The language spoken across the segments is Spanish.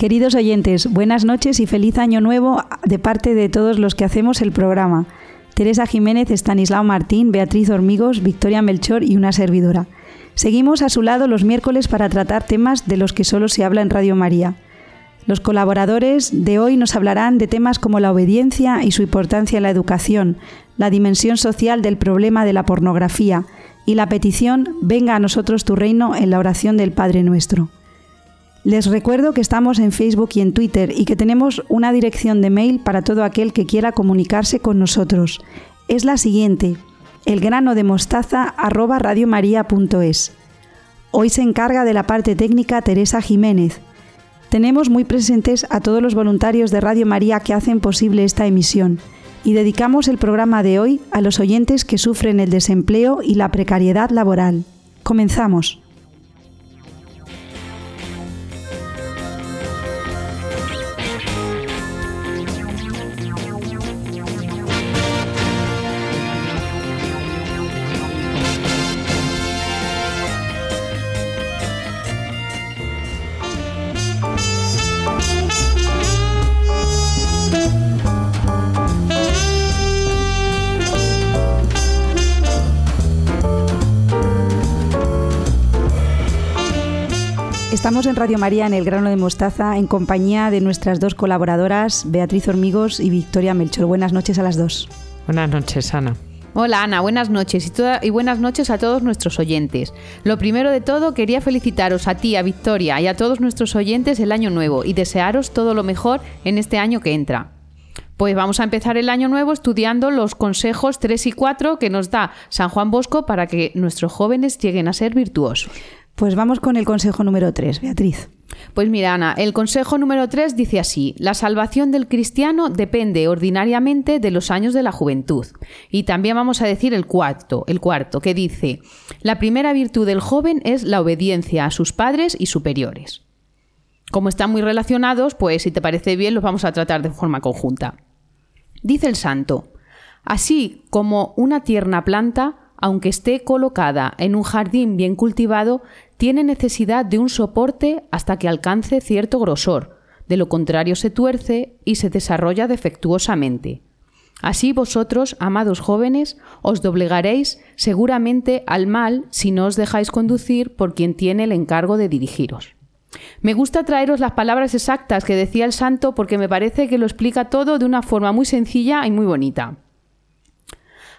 Queridos oyentes, buenas noches y feliz año nuevo de parte de todos los que hacemos el programa. Teresa Jiménez, Estanislao Martín, Beatriz Hormigos, Victoria Melchor y una servidora. Seguimos a su lado los miércoles para tratar temas de los que solo se habla en Radio María. Los colaboradores de hoy nos hablarán de temas como la obediencia y su importancia en la educación, la dimensión social del problema de la pornografía y la petición Venga a nosotros tu reino en la oración del Padre nuestro. Les recuerdo que estamos en Facebook y en Twitter y que tenemos una dirección de mail para todo aquel que quiera comunicarse con nosotros. Es la siguiente, elgranodemostaza@radiomaria.es. Hoy se encarga de la parte técnica Teresa Jiménez. Tenemos muy presentes a todos los voluntarios de Radio María que hacen posible esta emisión y dedicamos el programa de hoy a los oyentes que sufren el desempleo y la precariedad laboral. Comenzamos. Estamos en Radio María en el grano de mostaza en compañía de nuestras dos colaboradoras, Beatriz Hormigos y Victoria Melchor. Buenas noches a las dos. Buenas noches, Ana. Hola Ana, buenas noches y, y, buenas noches a todos nuestros oyentes. Lo primero de todo, quería felicitaros a ti, a Victoria y a todos nuestros oyentes el año nuevo y desearos todo lo mejor en este año que entra. Pues vamos a empezar el año nuevo estudiando los consejos 3 y 4 que nos da San Juan Bosco para que nuestros jóvenes lleguen a ser virtuosos. Pues vamos con el consejo número 3, Beatriz. Pues mira, Ana, el consejo número 3 dice así, la salvación del cristiano depende ordinariamente de los años de la juventud. Y también vamos a decir el cuarto, el cuarto, que dice, la primera virtud del joven es la obediencia a sus padres y superiores. Como están muy relacionados, pues si te parece bien los vamos a tratar de forma conjunta. Dice el santo, así como una tierna planta, aunque esté colocada en un jardín bien cultivado, tiene necesidad de un soporte hasta que alcance cierto grosor, de lo contrario se tuerce y se desarrolla defectuosamente. Así vosotros, amados jóvenes, os doblegaréis seguramente al mal si no os dejáis conducir por quien tiene el encargo de dirigiros. Me gusta traeros las palabras exactas que decía el santo porque me parece que lo explica todo de una forma muy sencilla y muy bonita.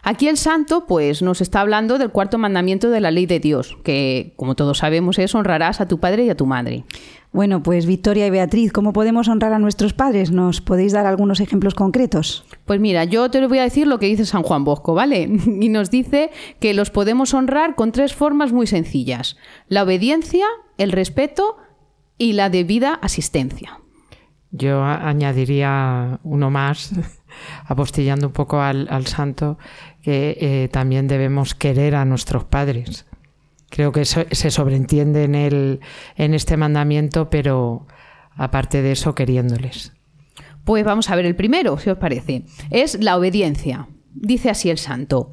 Aquí el santo, pues, nos está hablando del cuarto mandamiento de la ley de Dios, que, como todos sabemos, es honrarás a tu padre y a tu madre. Bueno, pues Victoria y Beatriz, ¿cómo podemos honrar a nuestros padres? ¿Nos podéis dar algunos ejemplos concretos? Pues mira, yo te voy a decir lo que dice San Juan Bosco, ¿vale? Y nos dice que los podemos honrar con tres formas muy sencillas. La obediencia, el respeto y la debida asistencia. Yo añadiría uno más, apostillando un poco al, al santo, que eh, también debemos querer a nuestros padres. Creo que eso se sobreentiende en, el, en este mandamiento, pero aparte de eso, queriéndoles. Pues vamos a ver el primero, si os parece. Es la obediencia. Dice así el santo.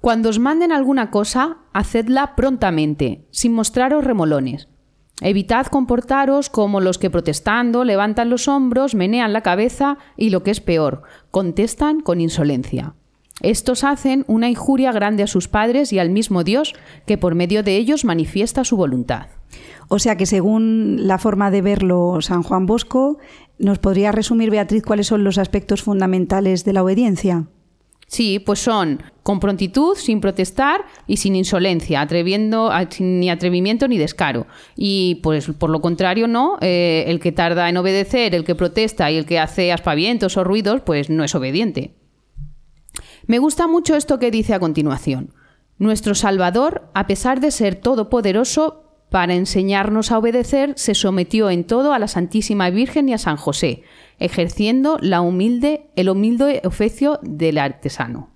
Cuando os manden alguna cosa, hacedla prontamente, sin mostraros remolones. Evitad comportaros como los que protestando levantan los hombros, menean la cabeza y lo que es peor, contestan con insolencia. Estos hacen una injuria grande a sus padres y al mismo Dios, que por medio de ellos manifiesta su voluntad. O sea que según la forma de verlo San Juan Bosco, ¿nos podría resumir, Beatriz, cuáles son los aspectos fundamentales de la obediencia? Sí, pues son con prontitud, sin protestar y sin insolencia, atreviendo, ni atrevimiento ni descaro. Y pues por lo contrario, no, eh, el que tarda en obedecer, el que protesta y el que hace aspavientos o ruidos, pues no es obediente. Me gusta mucho esto que dice a continuación. Nuestro Salvador, a pesar de ser todopoderoso, para enseñarnos a obedecer, se sometió en todo a la Santísima Virgen y a San José, ejerciendo la humilde, el humilde oficio del artesano.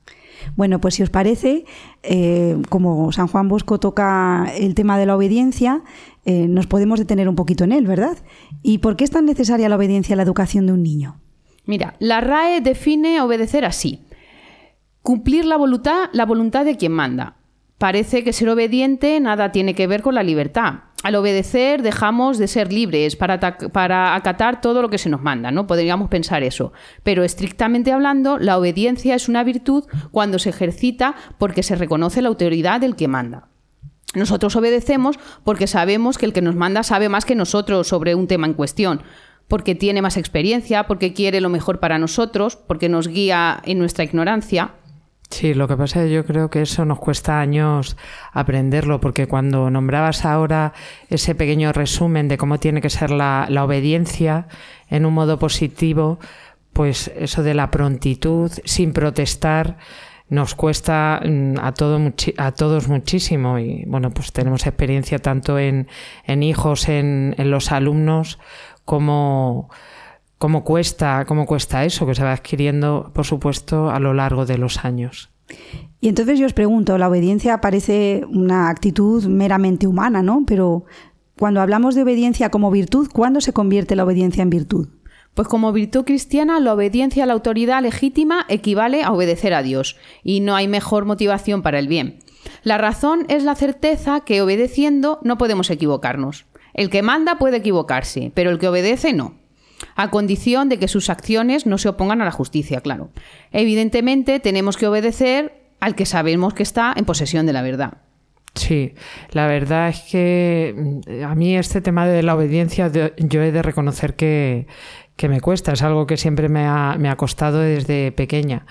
Bueno, pues si os parece, eh, como San Juan Bosco toca el tema de la obediencia, eh, nos podemos detener un poquito en él, ¿verdad? ¿Y por qué es tan necesaria la obediencia a la educación de un niño? Mira, la RAE define obedecer así. Cumplir la voluntad, la voluntad de quien manda. Parece que ser obediente nada tiene que ver con la libertad. al obedecer dejamos de ser libres para, para, acatar todo lo que se nos manda, ¿no? Podríamos pensar eso. Pero estrictamente hablando, la obediencia es una virtud cuando se ejercita porque se reconoce la autoridad del que manda. Nosotros obedecemos porque sabemos que el que nos manda sabe más que nosotros sobre un tema en cuestión, porque tiene más experiencia, porque quiere lo mejor para nosotros, porque nos guía en nuestra ignorancia. Sí, lo que pasa es que yo creo que eso nos cuesta años aprenderlo, porque cuando nombrabas ahora ese pequeño resumen de cómo tiene que ser la, obediencia en un modo positivo, pues eso de la prontitud, sin protestar, nos cuesta mm, a, todo, a todos muchísimo. Y bueno, pues tenemos experiencia tanto en, hijos, en, en, los alumnos, como cómo cuesta, cómo cuesta eso que se va adquiriendo, por supuesto, a lo largo de los años. Y entonces yo os pregunto, la obediencia parece una actitud meramente humana, ¿no? Pero cuando hablamos de obediencia como virtud, ¿cuándo se convierte la obediencia en virtud? Pues como virtud cristiana, la obediencia a la autoridad legítima equivale a obedecer a Dios, y no hay mejor motivación para el bien. La razón es la certeza que obedeciendo no podemos equivocarnos. El que manda puede equivocarse, pero el que obedece no a condición de que sus acciones no se opongan a la justicia, claro. Evidentemente tenemos que obedecer al que sabemos que está en posesión de la verdad. Sí, la verdad es que mm, a mí este tema de la obediencia yo he de reconocer que, me cuesta, es algo que siempre me ha, me ha costado desde pequeña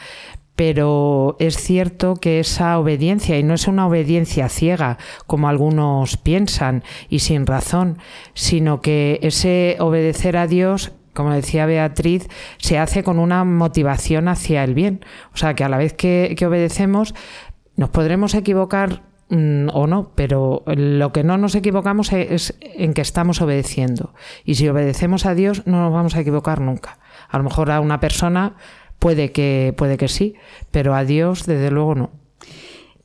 pero es cierto que esa obediencia, y no es una obediencia ciega, como algunos piensan, y sin razón, sino que ese obedecer a Dios como decía Beatriz, se hace con una motivación hacia el bien. O sea, que a la vez que, obedecemos, nos podremos equivocar mm, o no, pero lo que no nos equivocamos es en que estamos obedeciendo. Y si obedecemos a Dios, no nos vamos a equivocar nunca. A lo mejor a una persona puede que, puede que sí, pero a Dios, desde luego, no.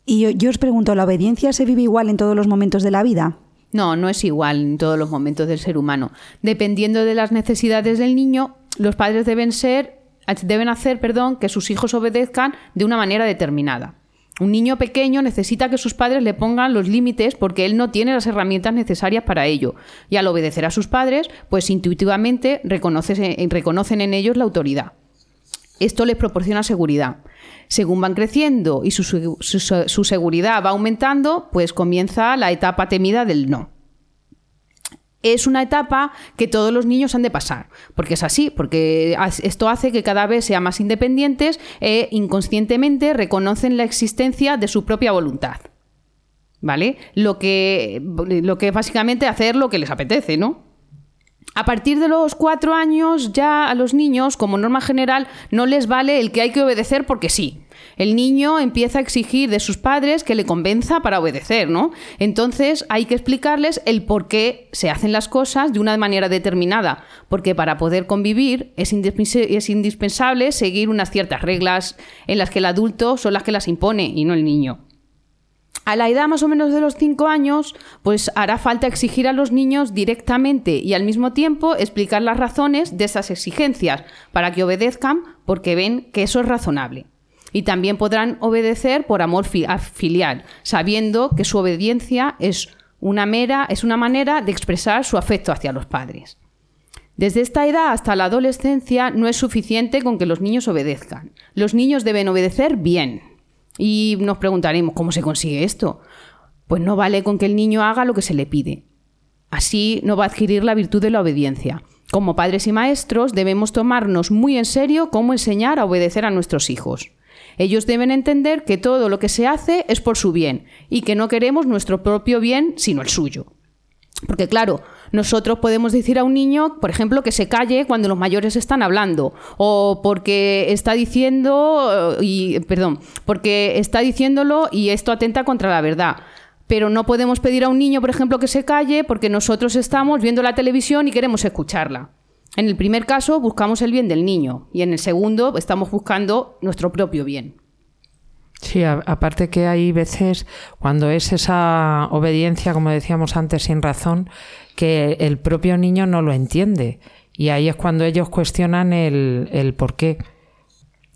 Y yo os pregunto, ¿la obediencia se vive igual en todos los momentos de la vida? No, no es igual en todos los momentos del ser humano. Dependiendo de las necesidades del niño, los padres deben ser deben hacer, perdón, que sus hijos obedezcan de una manera determinada. Un niño pequeño necesita que sus padres le pongan los límites porque él no tiene las herramientas necesarias para ello. Y al obedecer a sus padres, pues intuitivamente reconocen en ellos la autoridad. Esto les proporciona seguridad. Según van creciendo y su, seguridad va aumentando, pues comienza la etapa temida del no es una etapa que todos los niños han de pasar, porque es así, porque esto hace que cada vez sean más independientes e inconscientemente reconocen la existencia de su propia voluntad. ¿Vale? Lo que, lo que es básicamente hacer lo que les apetece, ¿no? A partir de los cuatro años ya a los niños, como norma general, no les vale el que hay que obedecer porque sí. El niño empieza a exigir de sus padres que le convenza para obedecer, ¿no? Entonces hay que explicarles el por qué se hacen las cosas de una manera determinada, porque para poder convivir es, indispensable seguir unas ciertas reglas en las que el adulto son las que las impone y no el niño. A la edad más o menos de los 5 años, pues hará falta exigir a los niños directamente y al mismo tiempo explicar las razones de esas exigencias para que obedezcan porque ven que eso es razonable. Y también podrán obedecer por amor filial, sabiendo que su obediencia es una mera, es una manera de expresar su afecto hacia los padres. Desde esta edad hasta la adolescencia no es suficiente con que los niños obedezcan. Los niños deben obedecer bien, y nos preguntaremos, ¿cómo se consigue esto? Pues no vale con que el niño haga lo que se le pide. Así no va a adquirir la virtud de la obediencia. Como padres y maestros debemos tomarnos muy en serio cómo enseñar a obedecer a nuestros hijos. Ellos deben entender que todo lo que se hace es por su bien y que no queremos nuestro propio bien sino el suyo. Porque claro, nosotros podemos decir a un niño, por ejemplo, que se calle cuando los mayores están hablando o porque está diciendo y perdón, porque está diciéndolo y esto atenta contra la verdad. Pero no podemos pedir a un niño, por ejemplo, que se calle porque nosotros estamos viendo la televisión y queremos escucharla. En el primer caso buscamos el bien del niño y en el segundo estamos buscando nuestro propio bien. Sí, aparte que hay veces cuando es esa obediencia, como decíamos antes, sin razón, que el propio niño no lo entiende. Y ahí es cuando ellos cuestionan el, el por qué.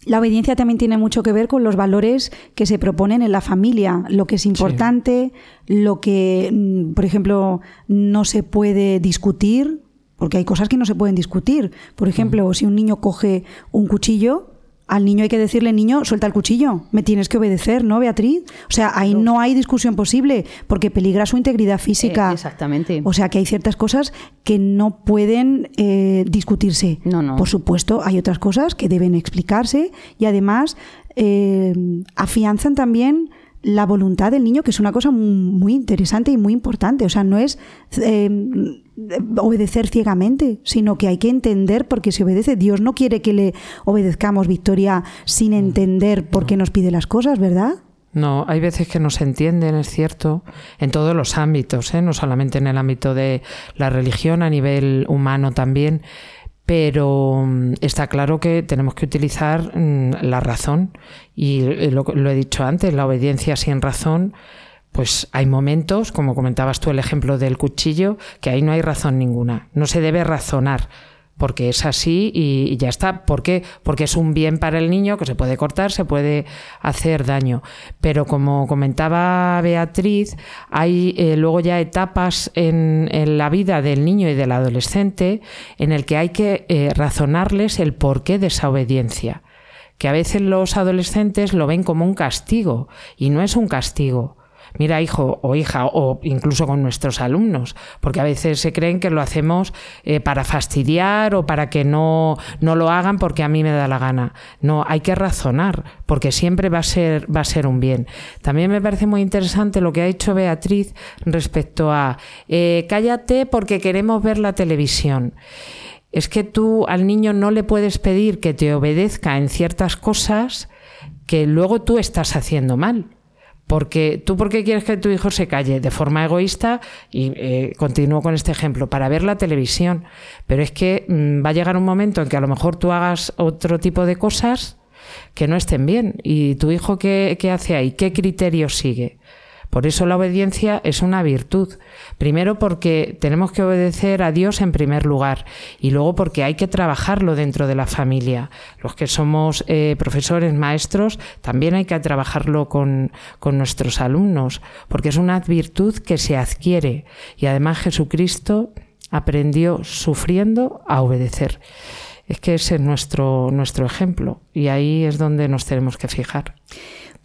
la obediencia también tiene mucho que ver con los valores que se proponen en la familia, lo que es importante, lo que, mm, por ejemplo, no se puede discutir, porque hay cosas que no se pueden discutir. Por ejemplo, si un niño coge un cuchillo, al niño hay que decirle, niño, suelta el cuchillo, me tienes que obedecer, ¿no, Beatriz? O sea, ahí no hay discusión posible porque peligra su integridad física. Eh, exactamente. O sea, que hay ciertas cosas que no pueden eh, discutirse. No, no. Por supuesto, hay otras cosas que deben explicarse y además eh, afianzan también la voluntad del niño, que es una cosa muy interesante y muy importante. O sea, no es obedecer ciegamente, sino que hay que entender porque se obedece. Dios no quiere que le obedezcamos, Victoria, sin entender por qué nos pide las cosas, ¿verdad? No, hay veces que no se entienden, es cierto, en todos los ámbitos, ¿eh? no solamente en el ámbito de la religión, a nivel humano también pero mm, está claro que tenemos que utilizar mm, la razón y eh, lo, lo, he dicho antes, la obediencia sin razón, pues hay momentos, como comentabas tú el ejemplo del cuchillo, que ahí no hay razón ninguna, no se debe razonar porque es así y, ya está. ¿Por qué? Porque es un bien para el niño que se puede cortar, se puede hacer daño. Pero como comentaba Beatriz, hay eh, luego ya etapas en, la vida del niño y del adolescente en el que hay que eh, razonarles el porqué de esa obediencia. Que a veces los adolescentes lo ven como un castigo y no es un castigo mira hijo o hija, o incluso con nuestros alumnos, porque a veces se creen que lo hacemos eh, para fastidiar o para que no, no lo hagan porque a mí me da la gana. No, hay que razonar, porque siempre va a ser, va a ser un bien. También me parece muy interesante lo que ha dicho Beatriz respecto a eh, cállate porque queremos ver la televisión es que tú al niño no le puedes pedir que te obedezca en ciertas cosas que luego tú estás haciendo mal. Porque tú, ¿por qué quieres que tu hijo se calle? De forma egoísta, y eh, continúo con este ejemplo, para ver la televisión. Pero es que mm, va a llegar un momento en que a lo mejor tú hagas otro tipo de cosas que no estén bien. ¿Y tu hijo qué, qué hace ahí? ¿Qué criterio sigue? Por eso la obediencia es una virtud. Primero porque tenemos que obedecer a Dios en primer lugar y luego porque hay que trabajarlo dentro de la familia. Los que somos eh, profesores, maestros, también hay que trabajarlo con, con nuestros alumnos porque es una virtud que se adquiere y además Jesucristo aprendió sufriendo a obedecer. Es que ese es nuestro, nuestro ejemplo y ahí es donde nos tenemos que fijar.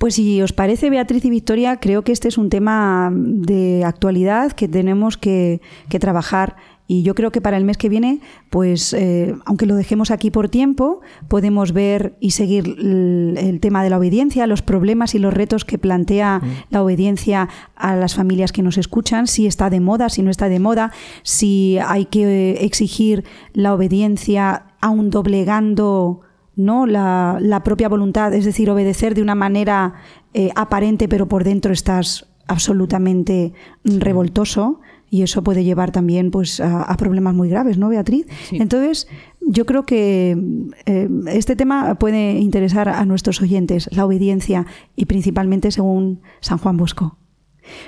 Pues si os parece, Beatriz y Victoria, creo que este es un tema de actualidad que tenemos que, trabajar y yo creo que para el mes que viene, pues eh, aunque lo dejemos aquí por tiempo, podemos ver y seguir el, tema de la obediencia, los problemas y los retos que plantea mm. la obediencia a las familias que nos escuchan, si está de moda, si no está de moda, si hay que exigir la obediencia aún doblegando ¿no? La, la, propia voluntad, es decir, obedecer de una manera eh, aparente, pero por dentro estás absolutamente revoltoso y eso puede llevar también pues a, problemas muy graves, ¿no, Beatriz? Entonces, yo creo que eh, este tema puede interesar a nuestros oyentes, la obediencia y principalmente según San Juan Bosco.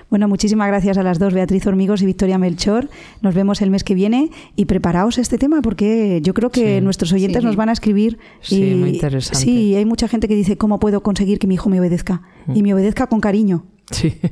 Bueno, muchísimas gracias a las dos, Beatriz Hormigos y Victoria Melchor. Nos vemos el mes que viene y preparaos este tema porque yo creo que nuestros oyentes nos van a escribir. Sí, muy interesante. Sí, hay mucha gente que dice, ¿cómo puedo conseguir que mi hijo me obedezca? Y me obedezca con cariño. Sí.